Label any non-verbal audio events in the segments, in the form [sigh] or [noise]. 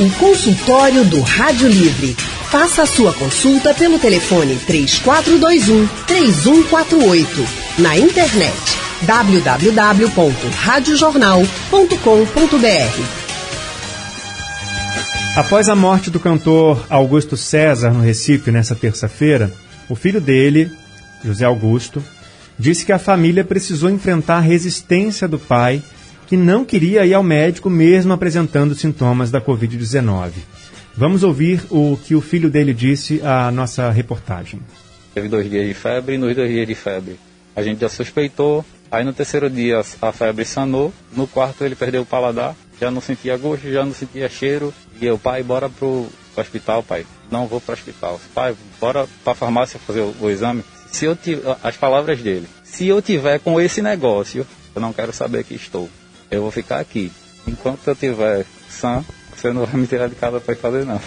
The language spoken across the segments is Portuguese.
O consultório do Rádio Livre. Faça a sua consulta pelo telefone 3421 3148. Na internet www.radiojornal.com.br. Após a morte do cantor Augusto César no Recife nessa terça-feira, o filho dele, José Augusto, disse que a família precisou enfrentar a resistência do pai que não queria ir ao médico mesmo apresentando sintomas da Covid-19. Vamos ouvir o que o filho dele disse à nossa reportagem. Teve dois dias de febre e nos dois dias de febre a gente já suspeitou. Aí no terceiro dia a febre sanou, no quarto ele perdeu o paladar, já não sentia gosto, já não sentia cheiro. E eu, pai, bora pro, hospital, pai. Não vou pro hospital. Pai, bora pra farmácia fazer o, o exame. Se eu tiver, as palavras dele, se eu tiver com esse negócio, eu não quero saber que estou eu vou ficar aqui. Enquanto eu tiver sã, você não vai me tirar de casa para fazer não.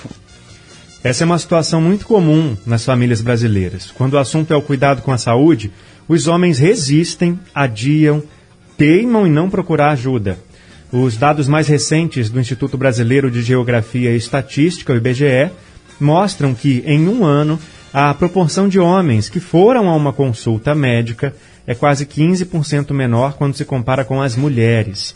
Essa é uma situação muito comum nas famílias brasileiras. Quando o assunto é o cuidado com a saúde, os homens resistem, adiam, teimam em não procurar ajuda. Os dados mais recentes do Instituto Brasileiro de Geografia e Estatística, o IBGE, mostram que, em um ano, a proporção de homens que foram a uma consulta médica é quase 15% menor quando se compara com as mulheres.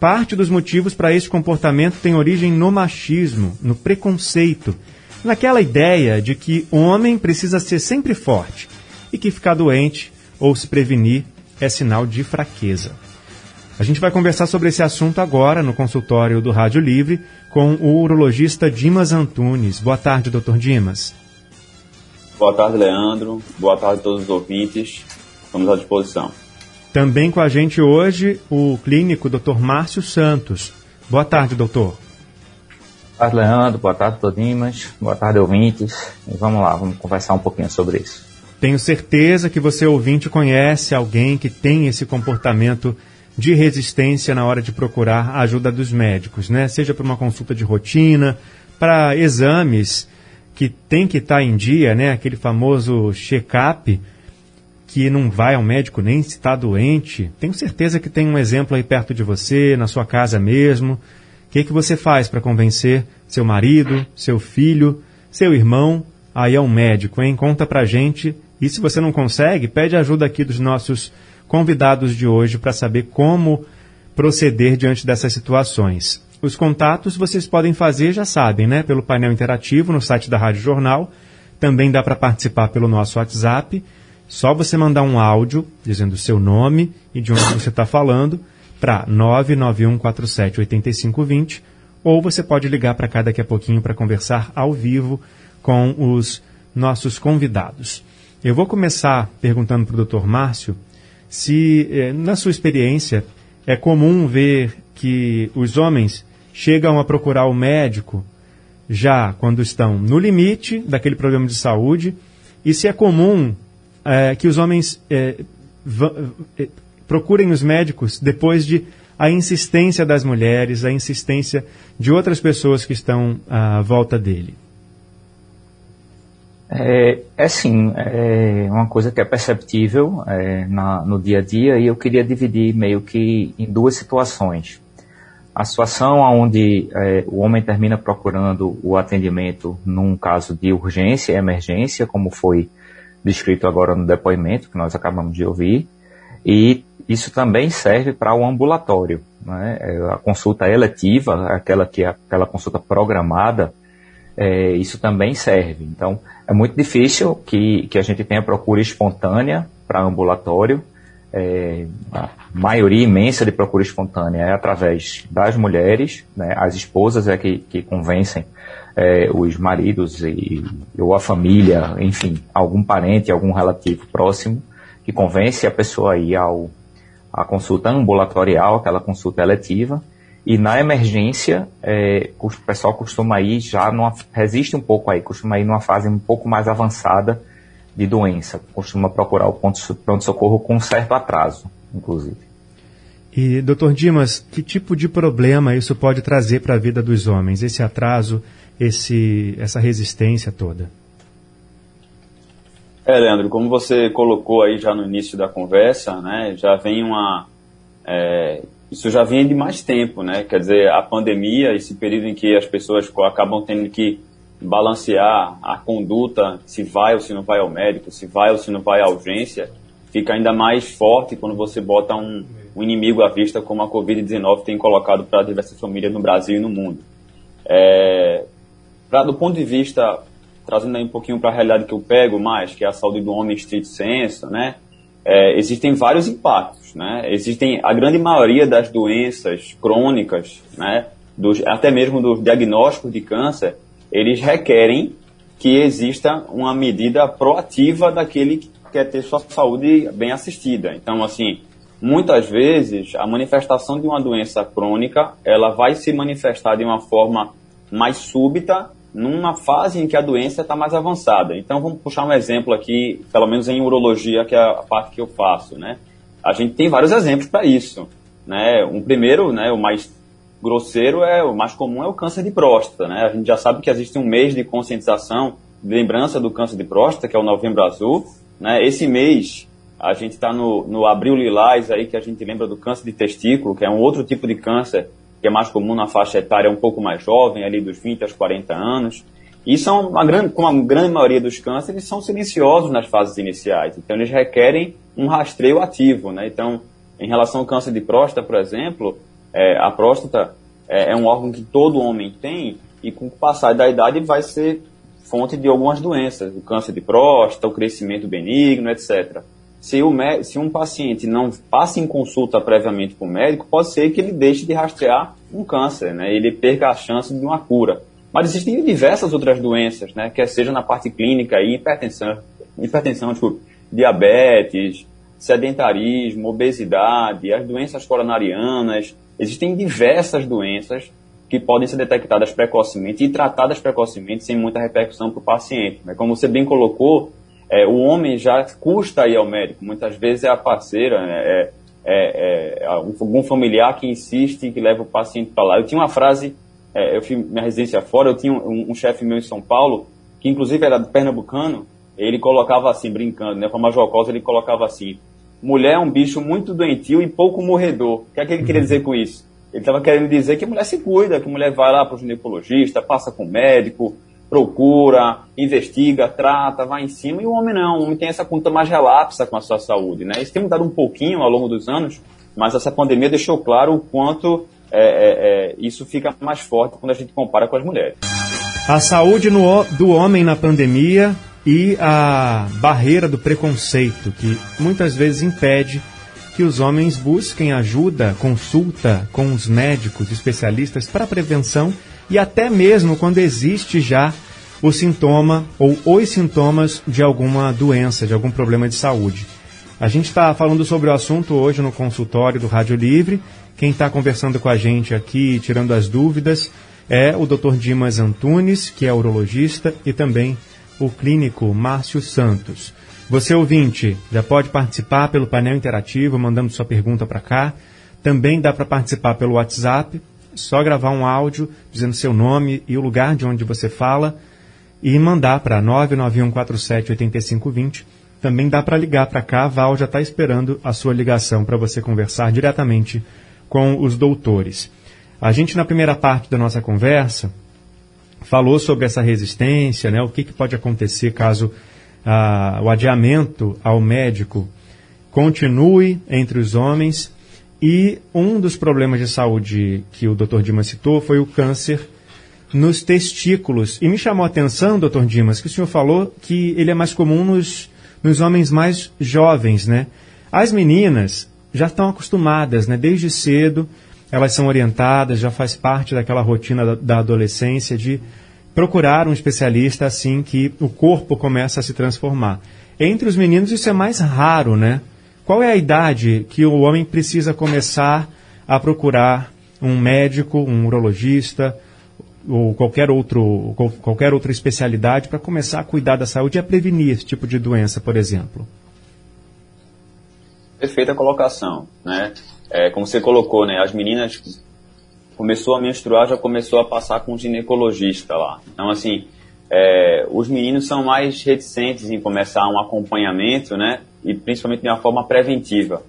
Parte dos motivos para esse comportamento tem origem no machismo, no preconceito, naquela ideia de que homem precisa ser sempre forte e que ficar doente ou se prevenir é sinal de fraqueza. A gente vai conversar sobre esse assunto agora no consultório do Rádio Livre com o urologista Dimas Antunes. Boa tarde, doutor Dimas. Boa tarde, Leandro. Boa tarde a todos os ouvintes. Estamos à disposição. Também com a gente hoje o clínico Dr. Márcio Santos. Boa tarde, doutor. Boa tarde, Leandro. Boa tarde, Todimas. Boa tarde, ouvintes. E vamos lá, vamos conversar um pouquinho sobre isso. Tenho certeza que você, ouvinte, conhece alguém que tem esse comportamento de resistência na hora de procurar a ajuda dos médicos, né? Seja para uma consulta de rotina, para exames que tem que estar tá em dia, né? Aquele famoso check-up que não vai ao médico nem se está doente, tenho certeza que tem um exemplo aí perto de você, na sua casa mesmo. O que, que você faz para convencer seu marido, seu filho, seu irmão a ir ao médico, hein? Conta pra gente. E se você não consegue, pede ajuda aqui dos nossos convidados de hoje para saber como proceder diante dessas situações. Os contatos vocês podem fazer, já sabem, né? Pelo painel interativo no site da Rádio Jornal. Também dá para participar pelo nosso WhatsApp só você mandar um áudio dizendo o seu nome e de onde você está falando para 991478520 ou você pode ligar para cá daqui a pouquinho para conversar ao vivo com os nossos convidados. Eu vou começar perguntando para o Dr. Márcio se, eh, na sua experiência, é comum ver que os homens chegam a procurar o médico já quando estão no limite daquele problema de saúde e se é comum é, que os homens é, é, procurem os médicos depois de a insistência das mulheres, a insistência de outras pessoas que estão à volta dele? É, é sim, é uma coisa que é perceptível é, na, no dia a dia e eu queria dividir meio que em duas situações. A situação onde é, o homem termina procurando o atendimento num caso de urgência, emergência, como foi descrito agora no depoimento que nós acabamos de ouvir, e isso também serve para o ambulatório. Né? É, a consulta eletiva, aquela que é aquela consulta programada, é, isso também serve. Então, é muito difícil que, que a gente tenha procura espontânea para ambulatório. É, a maioria imensa de procura espontânea é através das mulheres, né? as esposas é que, que convencem é, os maridos e, ou a família, enfim, algum parente, algum relativo próximo, que convence a pessoa a ir ao, à consulta ambulatorial, aquela consulta eletiva, e na emergência, é, o pessoal costuma ir já, numa, resiste um pouco aí, costuma ir numa fase um pouco mais avançada de doença, costuma procurar o pronto-socorro com certo atraso, inclusive. E, doutor Dimas, que tipo de problema isso pode trazer para a vida dos homens, esse atraso esse, essa resistência toda? É, Leandro, como você colocou aí já no início da conversa, né, já vem uma, é, isso já vem de mais tempo, né? Quer dizer, a pandemia, esse período em que as pessoas acabam tendo que balancear a conduta, se vai ou se não vai ao médico, se vai ou se não vai à urgência, fica ainda mais forte quando você bota um, um inimigo à vista como a Covid-19 tem colocado para diversas famílias no Brasil e no mundo. É, pra, do ponto de vista, trazendo aí um pouquinho para a realidade que eu pego mais, que é a saúde do homem em street senso, né? É, existem vários impactos, né? Existem a grande maioria das doenças crônicas, né? Dos, até mesmo dos diagnósticos de câncer, eles requerem que exista uma medida proativa daquele que quer ter sua saúde bem assistida. Então, assim, muitas vezes a manifestação de uma doença crônica, ela vai se manifestar de uma forma mais súbita numa fase em que a doença está mais avançada. Então, vamos puxar um exemplo aqui, pelo menos em urologia, que é a parte que eu faço, né? A gente tem vários exemplos para isso, né? Um primeiro, né, o mais grosseiro é o mais comum é o câncer de próstata, né? A gente já sabe que existe um mês de conscientização, de lembrança do câncer de próstata, que é o Novembro Azul, né? Esse mês a gente está no, no abril lilás aí que a gente lembra do câncer de testículo, que é um outro tipo de câncer que é mais comum na faixa etária um pouco mais jovem, ali dos 20 aos 40 anos. E são uma grande, como a grande maioria dos cânceres, são silenciosos nas fases iniciais. Então eles requerem um rastreio ativo, né? Então, em relação ao câncer de próstata, por exemplo, é, a próstata é, é um órgão que todo homem tem e com o passar da idade vai ser fonte de algumas doenças, o câncer de próstata, o crescimento benigno, etc. Se, o, se um paciente não passa em consulta previamente com o médico, pode ser que ele deixe de rastrear um câncer, né? ele perca a chance de uma cura. Mas existem diversas outras doenças, né? quer seja na parte clínica, hipertensão, hipertensão tipo, diabetes, sedentarismo, obesidade, as doenças coronarianas. Existem diversas doenças que podem ser detectadas precocemente e tratadas precocemente sem muita repercussão para o paciente. Né? Como você bem colocou, é, o homem já custa ir ao médico, muitas vezes é a parceira, né? é, é, é algum familiar que insiste que leva o paciente para lá. Eu tinha uma frase, é, eu fiz minha residência fora, eu tinha um, um chefe meu em São Paulo, que inclusive era pernambucano, ele colocava assim, brincando, né, uma jocosa, ele colocava assim, mulher é um bicho muito doentio e pouco morredor. O que é que ele queria dizer com isso? Ele estava querendo dizer que a mulher se cuida, que a mulher vai lá para o ginecologista, passa com o médico, procura, investiga, trata, vai em cima, e o homem não. O homem tem essa conta mais relapsa com a sua saúde. Né? Isso tem mudado um pouquinho ao longo dos anos, mas essa pandemia deixou claro o quanto é, é, é, isso fica mais forte quando a gente compara com as mulheres. A saúde no, do homem na pandemia e a barreira do preconceito, que muitas vezes impede que os homens busquem ajuda, consulta com os médicos especialistas para prevenção e até mesmo quando existe já o sintoma ou os sintomas de alguma doença, de algum problema de saúde. A gente está falando sobre o assunto hoje no consultório do Rádio Livre. Quem está conversando com a gente aqui, tirando as dúvidas, é o Dr. Dimas Antunes, que é urologista, e também o clínico Márcio Santos. Você, ouvinte, já pode participar pelo painel interativo, mandando sua pergunta para cá. Também dá para participar pelo WhatsApp, só gravar um áudio dizendo seu nome e o lugar de onde você fala e mandar para 991478520. Também dá para ligar para cá, a Val já está esperando a sua ligação para você conversar diretamente com os doutores. A gente, na primeira parte da nossa conversa, falou sobre essa resistência, né, o que, que pode acontecer caso ah, o adiamento ao médico continue entre os homens. E um dos problemas de saúde que o Dr. Dimas citou foi o câncer nos testículos. E me chamou a atenção, Dr. Dimas, que o senhor falou que ele é mais comum nos, nos homens mais jovens, né? As meninas já estão acostumadas, né? Desde cedo, elas são orientadas, já faz parte daquela rotina da, da adolescência de procurar um especialista assim que o corpo começa a se transformar. Entre os meninos isso é mais raro, né? Qual é a idade que o homem precisa começar a procurar um médico, um urologista ou qualquer outro qualquer outra especialidade para começar a cuidar da saúde e a prevenir esse tipo de doença, por exemplo? Perfeita colocação, né? É, como você colocou, né? As meninas começou a menstruar, já começou a passar com um ginecologista lá. Então, assim, é, os meninos são mais reticentes em começar um acompanhamento, né? E principalmente de uma forma preventiva.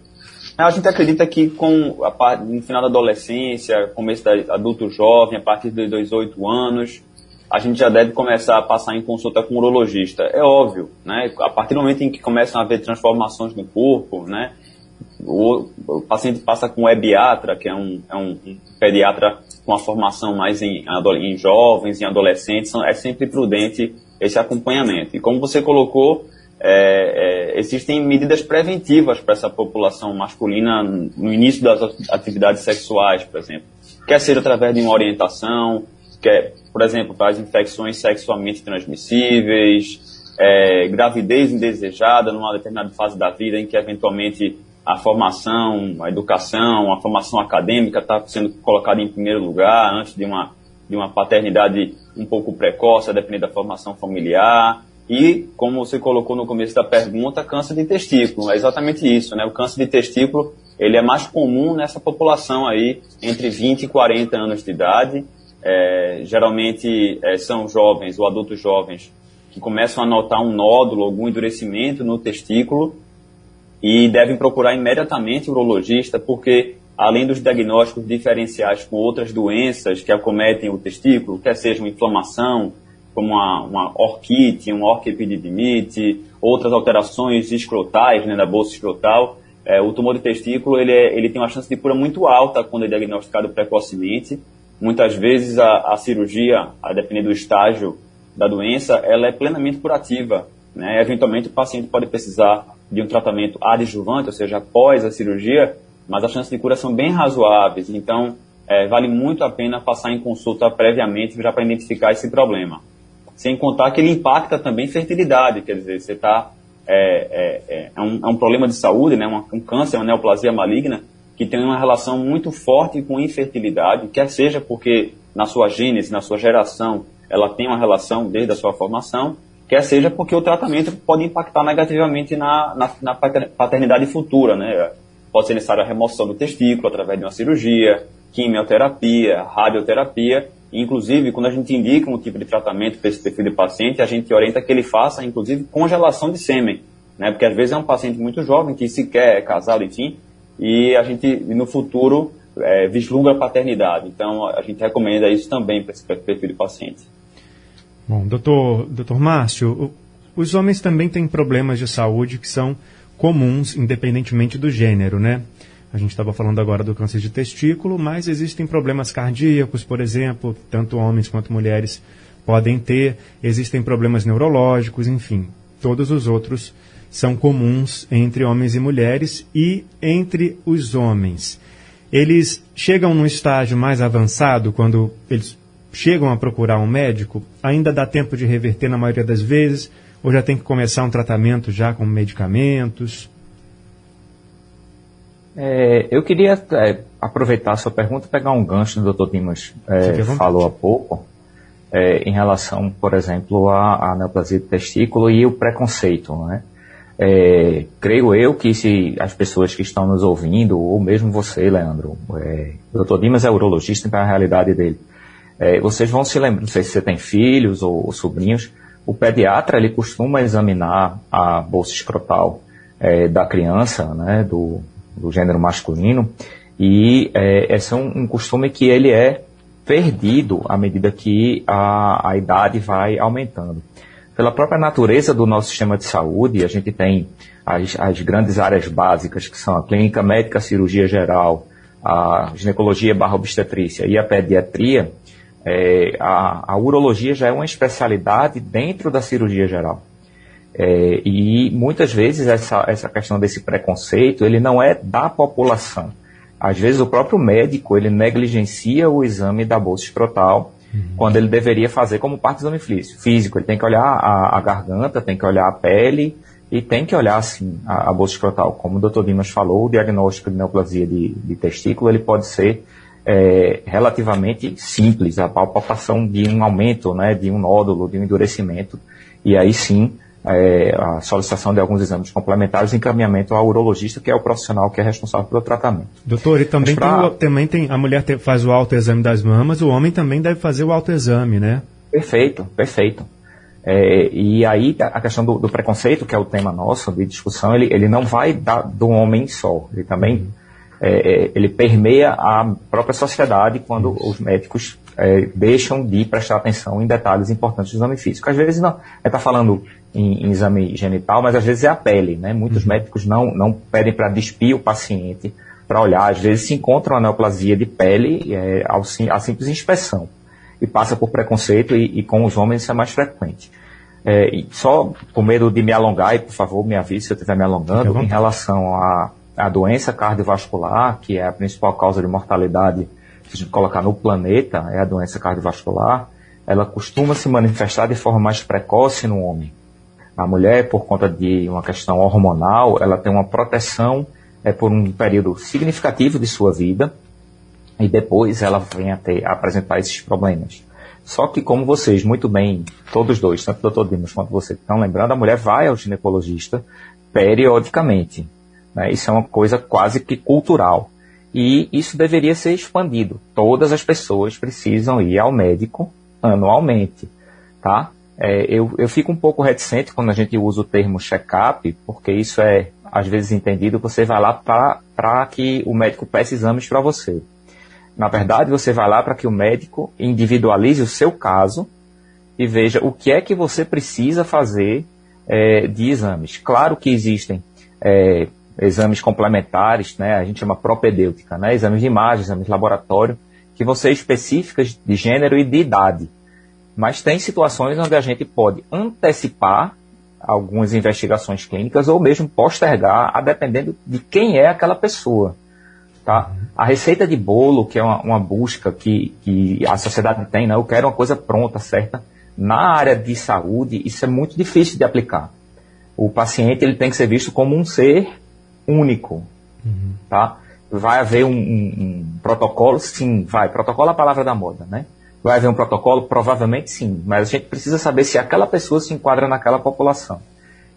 A gente acredita que com a, no final da adolescência, começo da adulto jovem, a partir dos 18 anos, a gente já deve começar a passar em consulta com o urologista. É óbvio, né? A partir do momento em que começam a haver transformações no corpo, né? O, o paciente passa com ebiatra, que é um, é um, um pediatra com a formação mais em, em jovens, em adolescentes, é sempre prudente esse acompanhamento. E como você colocou, é, é, existem medidas preventivas para essa população masculina no início das atividades sexuais, por exemplo. Quer seja através de uma orientação, quer, por exemplo, para as infecções sexualmente transmissíveis, é, gravidez indesejada numa determinada fase da vida em que eventualmente a formação, a educação, a formação acadêmica está sendo colocada em primeiro lugar antes de uma, de uma paternidade um pouco precoce, a depender da formação familiar. E, como você colocou no começo da pergunta, câncer de testículo. É exatamente isso, né? O câncer de testículo, ele é mais comum nessa população aí, entre 20 e 40 anos de idade. É, geralmente é, são jovens ou adultos jovens que começam a notar um nódulo, algum endurecimento no testículo e devem procurar imediatamente o urologista, porque além dos diagnósticos diferenciais com outras doenças que acometem o testículo, quer seja uma inflamação, como uma, uma orquite, uma orquipididimite, outras alterações escrotais né, da bolsa escrotal, é, o tumor de testículo ele, é, ele tem uma chance de cura muito alta quando é diagnosticado precocemente. Muitas vezes a, a cirurgia, a depender do estágio da doença, ela é plenamente curativa. Né? Eventualmente o paciente pode precisar de um tratamento adjuvante, ou seja, após a cirurgia, mas as chances de cura são bem razoáveis. Então, é, vale muito a pena passar em consulta previamente já para identificar esse problema. Sem contar que ele impacta também fertilidade, quer dizer, você está. É, é, é, é, um, é um problema de saúde, né, um, um câncer, uma neoplasia maligna, que tem uma relação muito forte com infertilidade, quer seja porque na sua gênese, na sua geração, ela tem uma relação desde a sua formação, quer seja porque o tratamento pode impactar negativamente na, na, na paternidade futura, né? Pode ser necessária a remoção do testículo através de uma cirurgia, quimioterapia, radioterapia, inclusive quando a gente indica um tipo de tratamento para esse perfil de paciente, a gente orienta que ele faça, inclusive, congelação de sêmen, né? Porque às vezes é um paciente muito jovem que sequer é casado, enfim, e a gente no futuro é, vislumbra a paternidade. Então a gente recomenda isso também para esse perfil de paciente. Bom, doutor, doutor Márcio, os homens também têm problemas de saúde que são comuns, independentemente do gênero, né? A gente estava falando agora do câncer de testículo, mas existem problemas cardíacos, por exemplo, tanto homens quanto mulheres podem ter, existem problemas neurológicos, enfim, todos os outros são comuns entre homens e mulheres e entre os homens. Eles chegam num estágio mais avançado quando eles chegam a procurar um médico, ainda dá tempo de reverter na maioria das vezes, ou já tem que começar um tratamento já com medicamentos? É, eu queria é, aproveitar a sua pergunta e pegar um gancho do Dr. Dimas é, falou há pouco, é, em relação, por exemplo, à, à neoplasia de testículo e o preconceito. Né? Creio eu que se as pessoas que estão nos ouvindo, ou mesmo você, Leandro, é, o Dr. Dimas é urologista, então é a realidade dele é, vocês vão se lembrar, não sei se você tem filhos ou, ou sobrinhos, o pediatra ele costuma examinar a bolsa escrotal é, da criança, né, do, do gênero masculino, e é, esse é um, um, costume que ele é perdido à medida que a, a idade vai aumentando. Pela própria natureza do nosso sistema de saúde, a gente tem as, as grandes áreas básicas, que são a clínica médica, a cirurgia geral, a ginecologia barra obstetrícia e a pediatria, é, a, a, urologia já é uma especialidade dentro da cirurgia geral. É, e muitas vezes essa, essa questão desse preconceito, ele não é da população. Às vezes o próprio médico, ele negligencia o exame da bolsa escrotal, uhum. quando ele deveria fazer como parte do exame físico. Ele tem que olhar a, a, garganta, tem que olhar a pele e tem que olhar, assim, a, a bolsa escrotal. Como o Dr. Dimas falou, o diagnóstico de neoplasia de, de testículo, ele pode ser é, relativamente simples, a palpação de um aumento, né, de um nódulo, de um endurecimento, e aí sim é, a solicitação de alguns exames complementares e encaminhamento ao urologista, que é o profissional que é responsável pelo tratamento. Doutor, e também, pra... tem, também tem, a mulher te, faz o autoexame das mamas, o homem também deve fazer o autoexame, né? Perfeito, perfeito. É, e aí a questão do, do, preconceito, que é o tema nosso de discussão, ele, ele não vai da, do homem só, ele também é, é ele permeia a própria sociedade quando os médicos é, deixam de prestar atenção em detalhes importantes do exame físico. Às vezes não, está falando em, em, exame genital, mas às vezes é a pele, né? Muitos uhum. médicos não, não pedem para despir o paciente para olhar, às vezes se encontra uma neoplasia de pele é, ao, a simples inspeção e passa por preconceito e, e com os homens isso é mais frequente. É, só com medo de me alongar, e por favor me avise se eu estiver me alongando, em relação à, à doença cardiovascular, que é a principal causa de mortalidade, se a gente colocar no planeta, é a doença cardiovascular, ela costuma se manifestar de forma mais precoce no homem. A mulher, por conta de uma questão hormonal, ela tem uma proteção é, por um período significativo de sua vida, e depois ela vem a, ter, a apresentar esses problemas. Só que, como vocês muito bem, todos dois, tanto o doutor Dimos quanto você estão lembrando, a mulher vai ao ginecologista periodicamente. Né? Isso é uma coisa quase que cultural. E isso deveria ser expandido. Todas as pessoas precisam ir ao médico anualmente. Tá? É, eu, eu fico um pouco reticente quando a gente usa o termo check-up, porque isso é, às vezes, entendido. Você vai lá para que o médico peça exames para você. Na verdade, você vai lá para que o médico individualize o seu caso e veja o que é que você precisa fazer é, de exames. Claro que existem é, exames complementares, né, a gente chama propedêutica, né, exames de imagem, exames de laboratório, que vão ser específicas de gênero e de idade. Mas tem situações onde a gente pode antecipar algumas investigações clínicas ou mesmo postergar, a dependendo de quem é aquela pessoa. Tá? A receita de bolo, que é uma, uma busca que, que, a sociedade tem, né? eu quero uma coisa pronta, certa. Na área de saúde, isso é muito difícil de aplicar. O paciente ele tem que ser visto como um ser único. Uhum. Tá? Vai haver um, um, um, protocolo? Sim, vai. Protocolo é a palavra da moda, né? Vai haver um protocolo? Provavelmente sim. Mas a gente precisa saber se aquela pessoa se enquadra naquela população.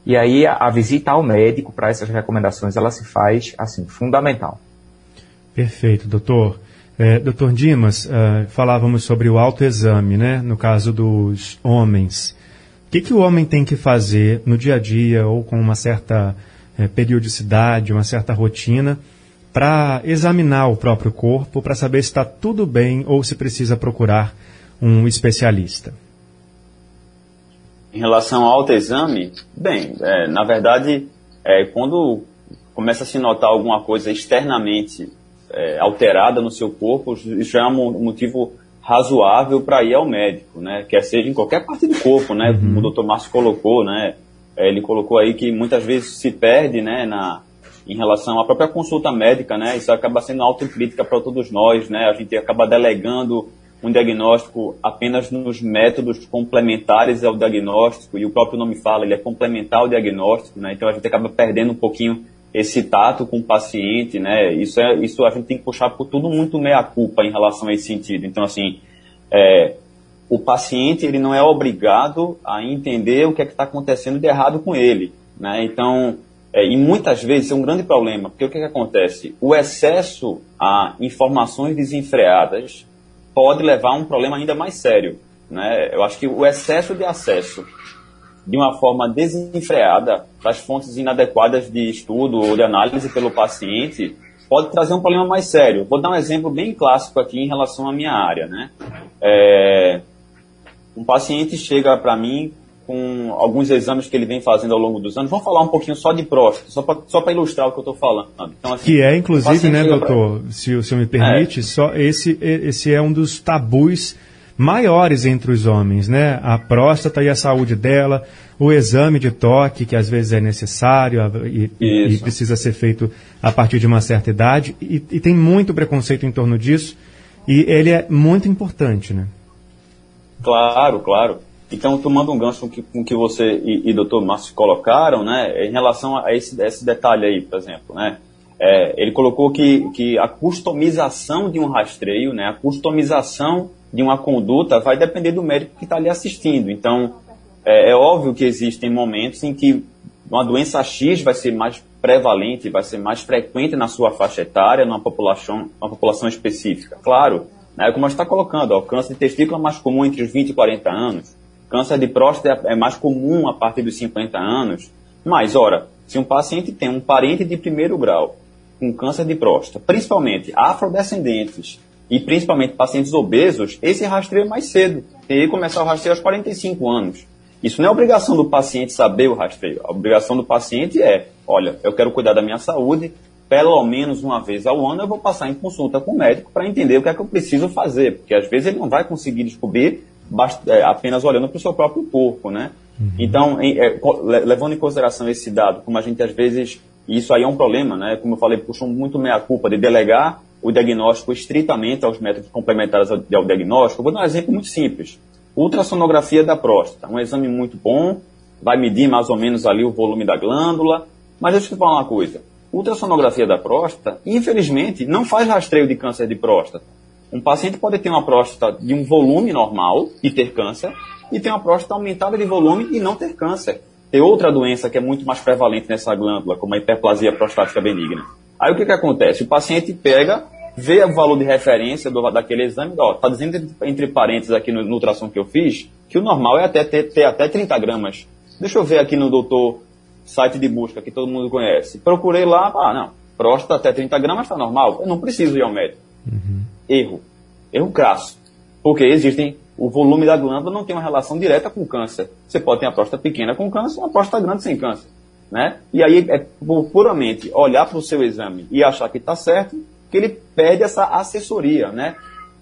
E aí a, a visita ao médico para essas recomendações ela se faz assim fundamental. Perfeito, doutor. É, doutor Dimas, uh, falávamos sobre o autoexame, né? No caso dos homens. O que, que o homem tem que fazer no dia a dia ou com uma certa é, periodicidade, uma certa rotina, para examinar o próprio corpo, para saber se está tudo bem ou se precisa procurar um especialista? Em relação ao autoexame, bem, é, na verdade, é, quando começa a se notar alguma coisa externamente é, alterada no seu corpo, isso já é um motivo razoável para ir ao médico, né? Quer seja em qualquer parte do corpo, né? Uhum. Como o doutor Márcio colocou, né? É, ele colocou aí que muitas vezes se perde, né? Na, em relação à própria consulta médica, né? Isso acaba sendo autocrítica para todos nós, né? A gente acaba delegando um diagnóstico apenas nos métodos complementares ao diagnóstico, e o próprio nome fala, ele é complementar ao diagnóstico, né? Então a gente acaba perdendo um pouquinho esse tato com o paciente, né? Isso é, isso a gente tem que puxar por tudo muito meia culpa em relação a esse sentido. Então assim, é, o paciente ele não é obrigado a entender o que é está acontecendo de errado com ele, né? Então é, e muitas vezes é um grande problema, porque o que, é que acontece? O excesso a informações desenfreadas pode levar a um problema ainda mais sério. Né? Eu acho que o excesso de acesso de uma forma desenfreada para as fontes inadequadas de estudo ou de análise pelo paciente pode trazer um problema mais sério. Vou dar um exemplo bem clássico aqui em relação à minha área. Né? É, um paciente chega para mim com alguns exames que ele vem fazendo ao longo dos anos. Vamos falar um pouquinho só de próstata, só para ilustrar o que eu estou falando. Então, assim, que é, inclusive, né, doutor, pra... se o senhor me permite, é. só esse, esse é um dos tabus maiores entre os homens, né? A próstata e a saúde dela, o exame de toque, que às vezes é necessário e, e precisa ser feito a partir de uma certa idade, e, e, tem muito preconceito em torno disso, e ele é muito importante, né? Claro, claro. Então, tomando um gancho com que, com que você e, e doutor Márcio colocaram, né, em relação a esse, esse detalhe aí, por exemplo, né, é, ele colocou que, que a customização de um rastreio, né, a customização de uma conduta vai depender do médico que está ali assistindo. Então, é, é, óbvio que existem momentos em que uma doença X vai ser mais prevalente, vai ser mais frequente na sua faixa etária, numa população, uma população específica. Claro, né, como a gente está colocando, ó, câncer de testícula é mais comum entre os 20 e 40 anos, câncer de próstata é mais comum a partir dos 50 anos. Mas, ora, se um paciente tem um parente de primeiro grau com câncer de próstata, principalmente afrodescendentes e principalmente pacientes obesos, esse rastreio é mais cedo. Tem que começar o rastreio aos 45 anos. Isso não é obrigação do paciente saber o rastreio. A obrigação do paciente é, olha, eu quero cuidar da minha saúde, pelo menos uma vez ao ano eu vou passar em consulta com o médico para entender o que é que eu preciso fazer, porque às vezes ele não vai conseguir descobrir é, apenas olhando para o seu próprio corpo, né? Uhum. Então, é, levando em consideração esse dado, como a gente às vezes, e isso aí é um problema, né? Como eu falei, puxou muito meia culpa de delegar o diagnóstico estritamente aos métodos complementares ao, ao diagnóstico. vou dar um exemplo muito simples. Ultrassonografia da próstata, um exame muito bom, vai medir mais ou menos ali o volume da glândula, mas deixa eu te falar uma coisa. Ultrassonografia da próstata, infelizmente, não faz rastreio de câncer de próstata. Um paciente pode ter uma próstata de um volume normal e ter câncer, e ter uma próstata aumentada de volume e não ter câncer. Tem outra doença que é muito mais prevalente nessa glândula, como a hiperplasia prostática benigna. Aí o que, que acontece? O paciente pega, vê o valor de referência do, daquele exame, ó, tá dizendo entre, entre parênteses aqui no, no ultrassom que eu fiz, que o normal é até ter, ter até 30 gramas. Deixa eu ver aqui no doutor site de busca que todo mundo conhece. Procurei lá, ah, não, próstata até 30 gramas está normal, eu não preciso ir ao médico. Uhum. Erro. Erro crasso. Porque existem, o volume da glândula não tem uma relação direta com câncer. Você pode ter a próstata pequena com câncer e uma próstata grande sem câncer. Né? E aí é puramente olhar para o seu exame e achar que está certo, que ele perde essa assessoria, né?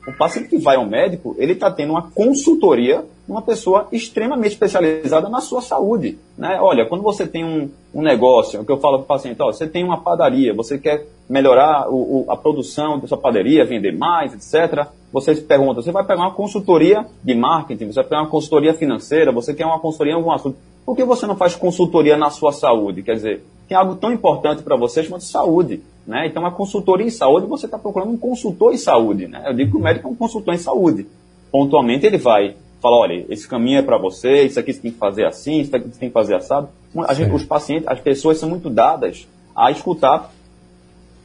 O paciente que vai ao médico, ele está tendo uma consultoria uma pessoa extremamente especializada na sua saúde. Né? Olha, quando você tem um, um negócio, o que eu falo para o paciente, ó, você tem uma padaria, você quer melhorar o, o, a produção da sua padaria, vender mais, etc. Você se pergunta, você vai pegar uma consultoria de marketing, você vai pegar uma consultoria financeira, você quer uma consultoria em algum assunto. Por que você não faz consultoria na sua saúde? Quer dizer, tem algo tão importante para você chamado saúde. Né? Então, a consultoria em saúde, você está procurando um consultor em saúde. Né? Eu digo que o médico é um consultor em saúde. Pontualmente, ele vai falar, olha, esse caminho é para você, isso aqui você tem que fazer assim, isso aqui você tem que fazer assado. Gente, os pacientes, as pessoas são muito dadas a escutar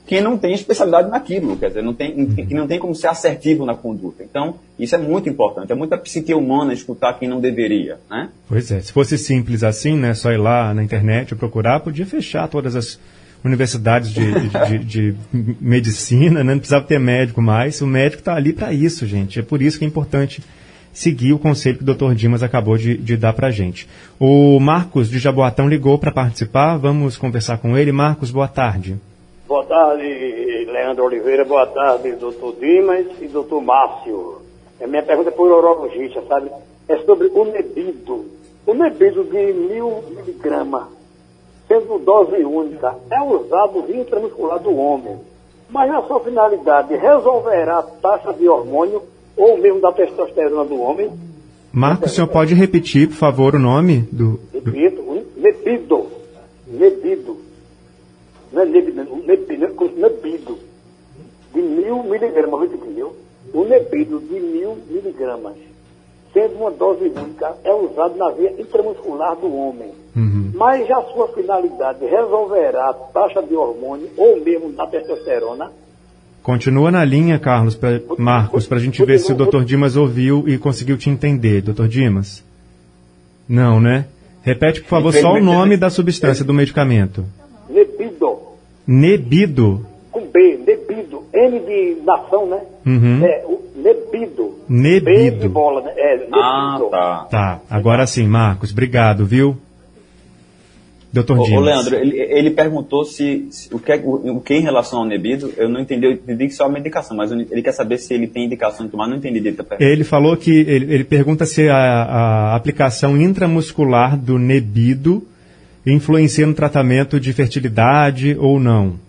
quem não tem especialidade naquilo, quer dizer, não tem, que não tem como ser assertivo na conduta. Então, isso é muito importante. É muita psique humana escutar quem não deveria, né? Pois é. Se fosse simples assim, né, só ir lá na internet procurar, podia fechar todas as universidades de, de, de, de medicina, né? não precisava ter médico mais. O médico está ali para isso, gente. É por isso que é importante seguir o conselho que o Dr. Dimas acabou de, de dar para a gente. O Marcos de Jaboatão ligou para participar, vamos conversar com ele. Marcos, boa tarde. Boa tarde, Leandro Oliveira, boa tarde, doutor Dimas e doutor Márcio. A minha pergunta é por urologista, sabe? É sobre o nebido. O nebido de mil miligramas, sendo dose única, é usado via intramuscular do homem, mas na sua finalidade resolverá a taxa de hormônio ou mesmo da testosterona do homem. Marcos, o senhor pode repetir, por favor, o nome do. Repito, nebido. Nebido. Não é nebido, nebido, nebido. De mil miligramas, entendeu? O nebido de mil miligramas, sendo uma dose única, é usado na via intramuscular do homem. Uhum. Mas já sua finalidade resolverá a taxa de hormônio ou mesmo da testosterona Continua na linha, Carlos, pra, Marcos, para a gente ver se o Dr. Dimas ouviu e conseguiu te entender. Dr. Dimas? Não, né? Repete, por favor, só o nome da substância do medicamento. Nebido. Com B, nebido. N de nação, né? Uhum. É, o nebido. Nebido. B de bola, né? É, nebido. Ah, tá. Tá, agora sim, Marcos, obrigado, viu? Doutor Dimas. Ô, Leandro, ele, ele perguntou se, se, o, que, é, o, o, que em relação ao nebido, eu não entendi, eu entendi que só é uma indicação, mas ele quer saber se ele tem indicação de tomar, não entendi dele. Ele falou que, ele, ele pergunta se a, a, aplicação intramuscular do nebido influencia no tratamento de fertilidade ou não.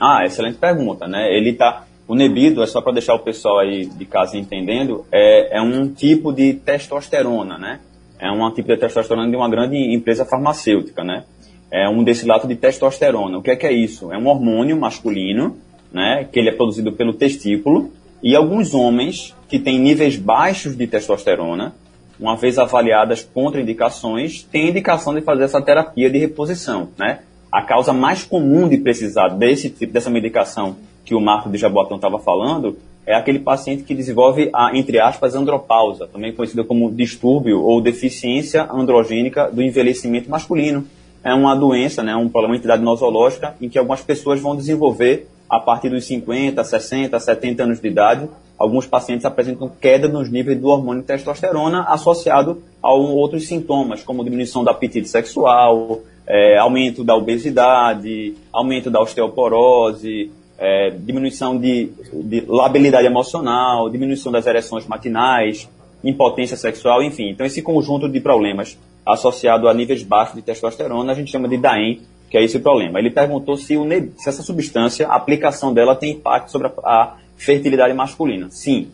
Ah, excelente pergunta, né? Ele tá, o nebido, é só para deixar o pessoal aí de casa entendendo, é, é um tipo de testosterona, né? é um tipo de testosterona de uma grande empresa farmacêutica, né? É um destilato de testosterona. O que é que é isso? É um hormônio masculino, né? Que ele é produzido pelo testículo e alguns homens que têm níveis baixos de testosterona, uma vez avaliadas contraindicações, têm indicação de fazer essa terapia de reposição, né? A causa mais comum de precisar desse tipo dessa medicação que o Marco de Jaboatão estava falando é aquele paciente que desenvolve a, entre aspas, andropausa, também conhecida como distúrbio ou deficiência androgênica do envelhecimento masculino. É uma doença, né, um problema de entidade nosológica em que algumas pessoas vão desenvolver a partir dos 50, 60, 70 anos de idade. Alguns pacientes apresentam queda nos níveis do hormônio testosterona associado a outros sintomas, como diminuição do apetite sexual, é, aumento da obesidade, aumento da osteoporose, é, diminuição de, de labilidade emocional, diminuição das ereções matinais, impotência sexual, enfim. Então, esse conjunto de problemas associado a níveis baixos de testosterona, a gente chama de DAEM, que é esse problema. Ele perguntou se, o, se essa substância, a aplicação dela tem impacto sobre a, a fertilidade masculina. Sim.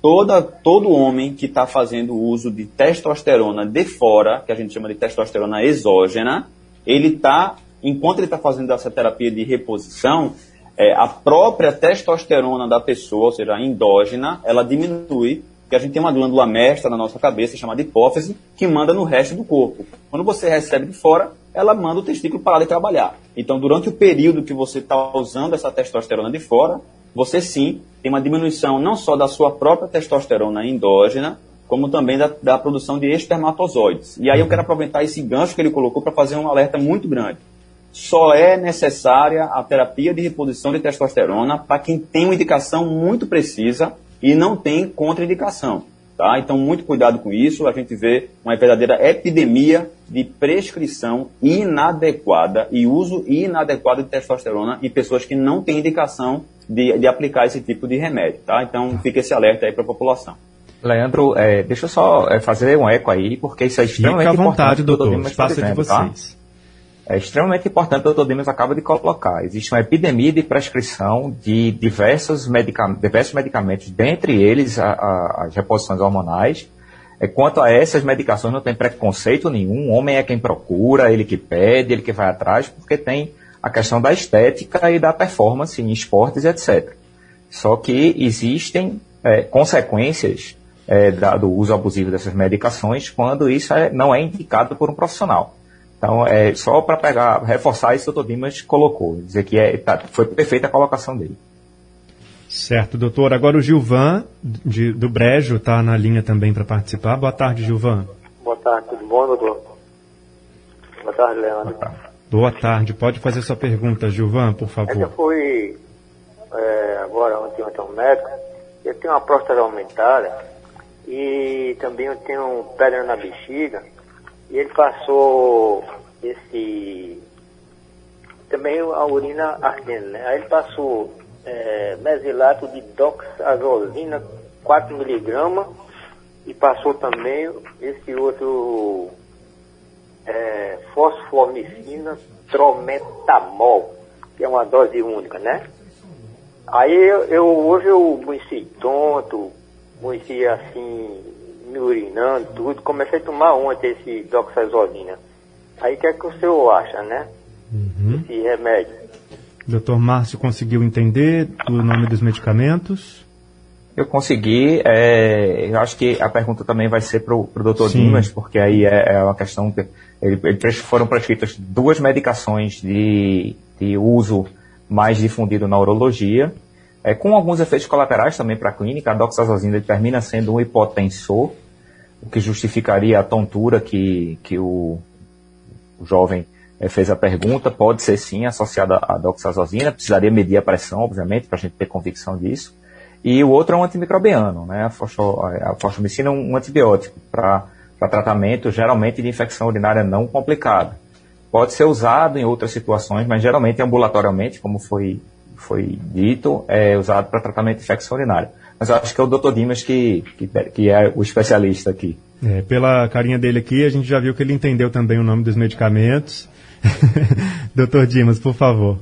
Toda, todo homem que está fazendo uso de testosterona de fora, que a gente chama de testosterona exógena, ele está, enquanto ele está fazendo essa terapia de reposição, é, a própria testosterona da pessoa, ou seja, a endógena, ela diminui, porque a gente tem uma glândula mestra na nossa cabeça, chamada hipófise, que manda no resto do corpo. Quando você recebe de fora, ela manda o testículo parar de trabalhar. Então, durante o período que você está usando essa testosterona de fora, você sim tem uma diminuição não só da sua própria testosterona endógena, como também da, da produção de espermatozoides. E aí eu quero aproveitar esse gancho que ele colocou para fazer um alerta muito grande só é necessária a terapia de reposição de testosterona para quem tem uma indicação muito precisa e não tem contraindicação. Tá? Então, muito cuidado com isso. A gente vê uma verdadeira epidemia de prescrição inadequada e uso inadequado de testosterona em pessoas que não têm indicação de, de aplicar esse tipo de remédio. Tá? Então, fica esse alerta aí para a população. Leandro, é, deixa eu só é, fazer um eco aí, porque isso é extremamente Fica à vontade, importante. doutor. O espaço é de tá? vocês. Tá? é extremamente importante, o doutor Dimas acaba de colocar. Existe uma epidemia de prescrição de diversos, medica diversos medicamentos, dentre eles a, a, as reposições hormonais. É, quanto a essas medicações, não tem preconceito nenhum. O homem é quem procura, ele que pede, ele que vai atrás, porque tem a questão da estética e da performance em esportes, etc. Só que existem é, consequências é, da, do uso abusivo dessas medicações quando isso é, não é indicado por um profissional. Então, é só para pegar, reforçar isso que o doutor Dimas colocou, dizer que é, tá, foi perfeita a colocação dele. Certo, doutor. Agora o Gilvan, de, do Brejo, está na linha também para participar. Boa tarde, Gilvan. Boa tarde, tudo bom, doutor? Boa tarde, Leandro. Boa tarde. Boa tarde. Pode fazer sua pergunta, Gilvan, por favor. Eu fui é, agora ontem, ontem ao médico. Eu tenho uma próstata aumentada e também eu tenho pedra na bexiga e ele passou esse. Também a urina ardendo, né? Aí ele passou é, mesilato de doxazosina 4mg e passou também esse outro é, fosfomicina trometamol, que é uma dose única, né? Aí eu, eu hoje eu conheci tonto, conheci assim, me urinando, tudo. Comecei a tomar ontem esse doxazolina. Aí o que é que o senhor acha, né? Uhum. Esse remédio. Doutor Márcio conseguiu entender o nome dos medicamentos? Eu consegui. É, eu acho que a pergunta também vai ser para o doutor Dimas, porque aí é, é uma questão. Que ele, ele, foram prescritas duas medicações de, de uso mais difundido na urologia é, com alguns efeitos colaterais também para a clínica. A doxazosina termina sendo um hipotensor, o que justificaria a tontura que, que o, o jovem é, fez a pergunta. Pode ser sim associada à doxazosina, precisaria medir a pressão, obviamente, para a gente ter convicção disso. E o outro é um antimicrobiano, né? A, fosfo, a fosfomicina é um, antibiótico para tratamento, geralmente, de infecção urinária não complicada. Pode ser usado em outras situações, mas geralmente ambulatorialmente, como foi foi dito, é usado para tratamento de infecção urinária. Mas acho que é o Dr. Dimas que, que, que é o especialista aqui. É, pela carinha dele aqui, a gente já viu que ele entendeu também o nome dos medicamentos. [laughs] Doutor Dimas, por favor.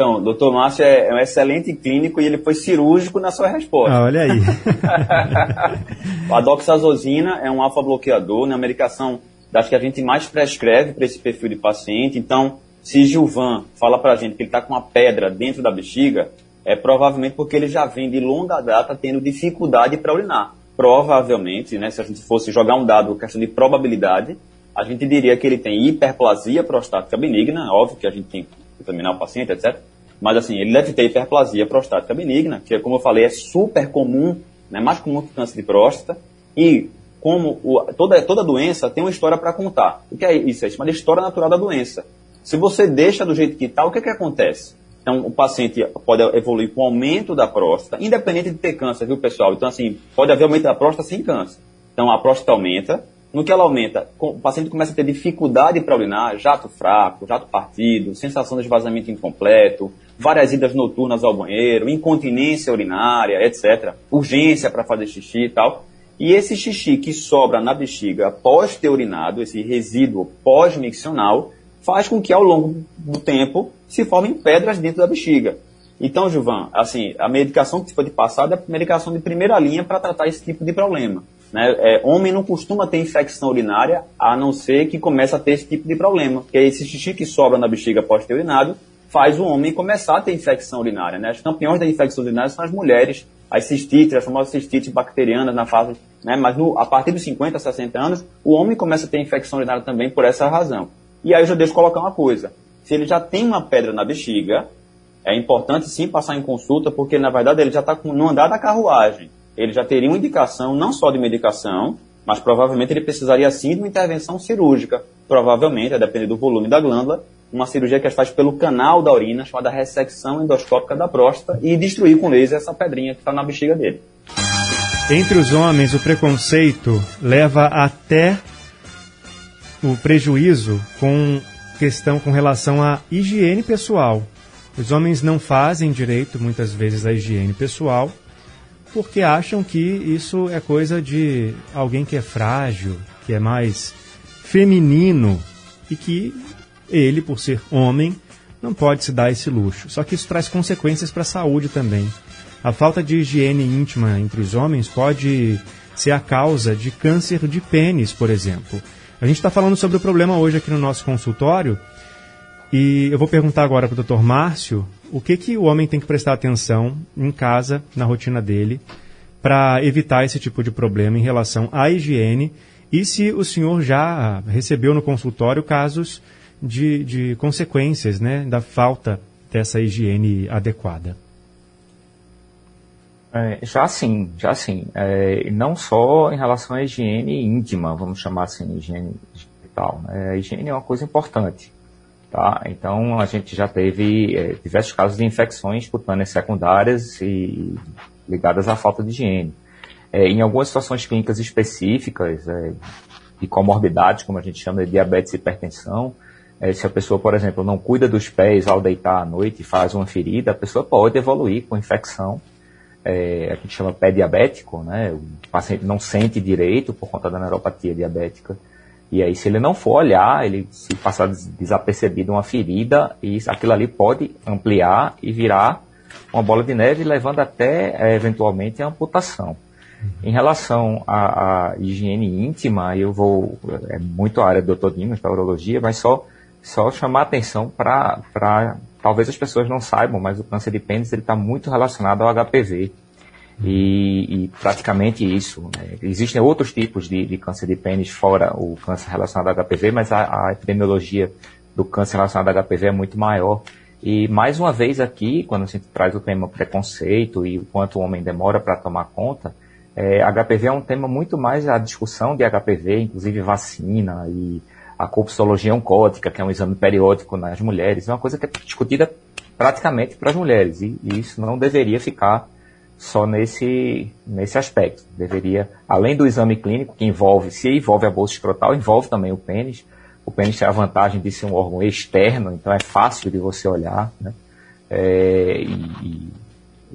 Então, o doutor Márcio é, é, um excelente clínico e ele foi cirúrgico na sua resposta. Ah, olha aí. [laughs] a doxazosina é um alfa-bloqueador, na medicação das que a gente mais prescreve para esse perfil de paciente. Então, se Gilvan fala para a gente que ele está com uma pedra dentro da bexiga, é provavelmente porque ele já vem de longa data tendo dificuldade para urinar. Provavelmente, né, se a gente fosse jogar um dado, questão de probabilidade, a gente diria que ele tem hiperplasia prostática benigna, óbvio que a gente tem que examinar o paciente, etc. Mas assim, ele deve ter hiperplasia prostática benigna, que como eu falei, é super comum, né, mais comum que câncer de próstata, e como o, toda, toda doença tem uma história para contar. O que é isso? É chamada história natural da doença. Se você deixa do jeito que está, o que, é que acontece? Então, o paciente pode evoluir com aumento da próstata, independente de ter câncer, viu, pessoal? Então, assim, pode haver aumento da próstata sem câncer. Então, a próstata aumenta. No que ela aumenta, o paciente começa a ter dificuldade para urinar, jato fraco, jato partido, sensação de esvaziamento incompleto, várias idas noturnas ao banheiro, incontinência urinária, etc. Urgência para fazer xixi e tal. E esse xixi que sobra na bexiga após ter urinado, esse resíduo pós-miccional, faz com que ao longo do tempo se formem pedras dentro da bexiga. Então, Gilvan, assim, a medicação que foi de passada é a medicação de primeira linha para tratar esse tipo de problema. Né? É, homem não costuma ter infecção urinária, a não ser que comece a ter esse tipo de problema, que é esse xixi que sobra na bexiga após ter urinado, faz o homem começar a ter infecção urinária. Né? As campeões da infecção urinária são as mulheres, as cistites, as famosas cistites bacterianas na fase, né? mas no, a partir dos 50, 60 anos, o homem começa a ter infecção urinária também por essa razão. E aí eu já deixo colocar uma coisa. Se ele já tem uma pedra na bexiga, é importante sim passar em consulta, porque na verdade ele já está no andar da carruagem. Ele já teria uma indicação não só de medicação, mas provavelmente ele precisaria sim de uma intervenção cirúrgica. Provavelmente, a depender do volume da glândula, uma cirurgia que é faz pelo canal da urina, chamada ressecção endoscópica da próstata, e destruir com laser essa pedrinha que está na bexiga dele. Entre os homens, o preconceito leva até o prejuízo com questão com relação à higiene pessoal. Os homens não fazem direito, muitas vezes, à higiene pessoal, porque acham que isso é coisa de alguém que é frágil, que é mais feminino e que ele, por ser homem, não pode se dar esse luxo. Só que isso traz consequências para a saúde também. A falta de higiene íntima entre os homens pode ser a causa de câncer de pênis, por exemplo. A gente está falando sobre o problema hoje aqui no nosso consultório e eu vou perguntar agora para o Dr. Márcio o que, que o homem tem que prestar atenção em casa, na rotina dele, para evitar esse tipo de problema em relação à higiene e se o senhor já recebeu no consultório casos de, de consequências né, da falta dessa higiene adequada. É, já sim, já sim. É, não só em relação à higiene íntima, vamos chamar assim, higiene digital. Né? A higiene é uma coisa importante. Tá? Então, a gente já teve é, diversos casos de infecções cutâneas secundárias e ligadas à falta de higiene. É, em algumas situações clínicas específicas, é, de comorbidades, como a gente chama de diabetes e hipertensão, é, se a pessoa, por exemplo, não cuida dos pés ao deitar à noite e faz uma ferida, a pessoa pode evoluir com infecção é, a gente chama pé diabético, né? O paciente não sente direito por conta da neuropatia diabética. E aí, se ele não for olhar, ele se passar desapercebido uma ferida, e aquilo ali pode ampliar e virar uma bola de neve, levando até, é, eventualmente, a amputação. Em relação à, à, higiene íntima, eu vou, é muito a área do Dr. Dimas, da urologia, mas só, só chamar atenção para talvez as pessoas não saibam, mas o câncer de pênis está muito relacionado ao HPV. E, e praticamente isso. Né? Existem outros tipos de, de, câncer de pênis fora o câncer relacionado ao HPV, mas a, a epidemiologia do câncer relacionado ao HPV é muito maior. E mais uma vez aqui, quando a gente traz o tema preconceito e o quanto o homem demora para tomar conta, é, HPV é um tema muito mais a discussão de HPV, inclusive vacina e a corpusologia oncótica, que é um exame periódico nas mulheres, é uma coisa que é discutida praticamente para as mulheres, e, e, isso não deveria ficar só nesse, nesse aspecto. Deveria, além do exame clínico, que envolve, se envolve a bolsa escrotal, envolve também o pênis. O pênis tem a vantagem de ser um órgão externo, então é fácil de você olhar, né? É, e, e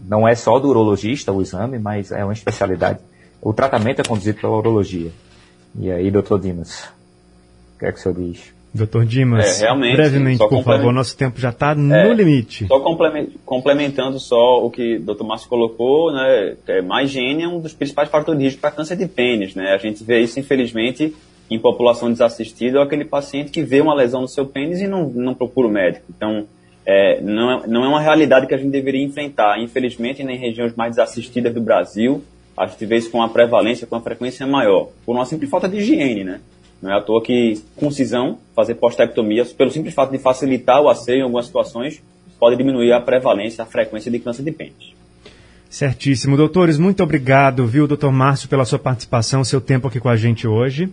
não é só do urologista o exame, mas é uma especialidade. O tratamento é conduzido pela urologia. E aí, doutor Dimas? O que é que o senhor diz? Doutor Dimas, é, brevemente, por favor, nosso tempo já está no é, limite. Só complementando só o que o doutor Márcio colocou, né, é, má higiene é um dos principais fatores de risco para câncer de pênis. Né? A gente vê isso, infelizmente, em população desassistida, ou aquele paciente que vê uma lesão no seu pênis e não, não procura o médico. Então, é, não, é, não é uma realidade que a gente deveria enfrentar. Infelizmente, em regiões mais desassistidas do Brasil, a gente vê isso com uma prevalência, com uma frequência maior, por uma simples falta de higiene, né? Não é à toa que concisão, fazer postectomia, pelo simples fato de facilitar o asseio em algumas situações, pode diminuir a prevalência, a frequência de câncer de pênis. Certíssimo. Doutores, muito obrigado, viu, doutor Márcio, pela sua participação, seu tempo aqui com a gente hoje.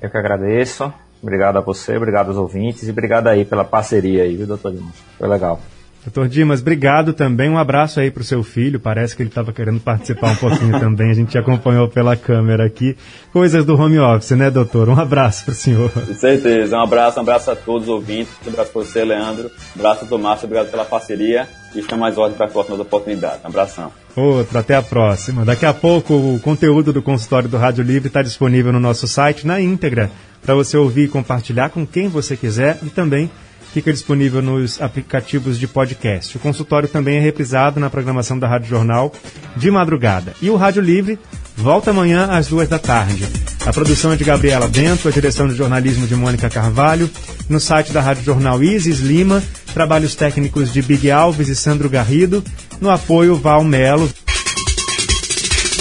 Eu que agradeço. Obrigado a você, obrigado aos ouvintes e obrigado aí pela parceria aí, viu, doutor Dimas? Foi legal. Doutor Dimas, obrigado também. Um abraço aí para o seu filho. Parece que ele estava querendo participar um pouquinho [laughs] também. A gente acompanhou pela câmera aqui. Coisas do home office, né, doutor? Um abraço para o senhor. Com certeza. Um abraço, um abraço a todos os ouvintes. Um abraço para você, Leandro. Um abraço do Márcio. Obrigado pela parceria. E estamos mais ordem para as próximas oportunidades. Um abração. Outro, até a próxima. Daqui a pouco o conteúdo do consultório do Rádio Livre está disponível no nosso site na íntegra para você ouvir e compartilhar com quem você quiser e também fica disponível nos aplicativos de podcast. O consultório também é reprisado na programação da Rádio Jornal de madrugada. E o Rádio Livre volta amanhã às duas da tarde. A produção é de Gabriela Bento, a direção de jornalismo de Mônica Carvalho, no site da Rádio Jornal Isis Lima, trabalhos técnicos de Big Alves e Sandro Garrido, no apoio Val Melo.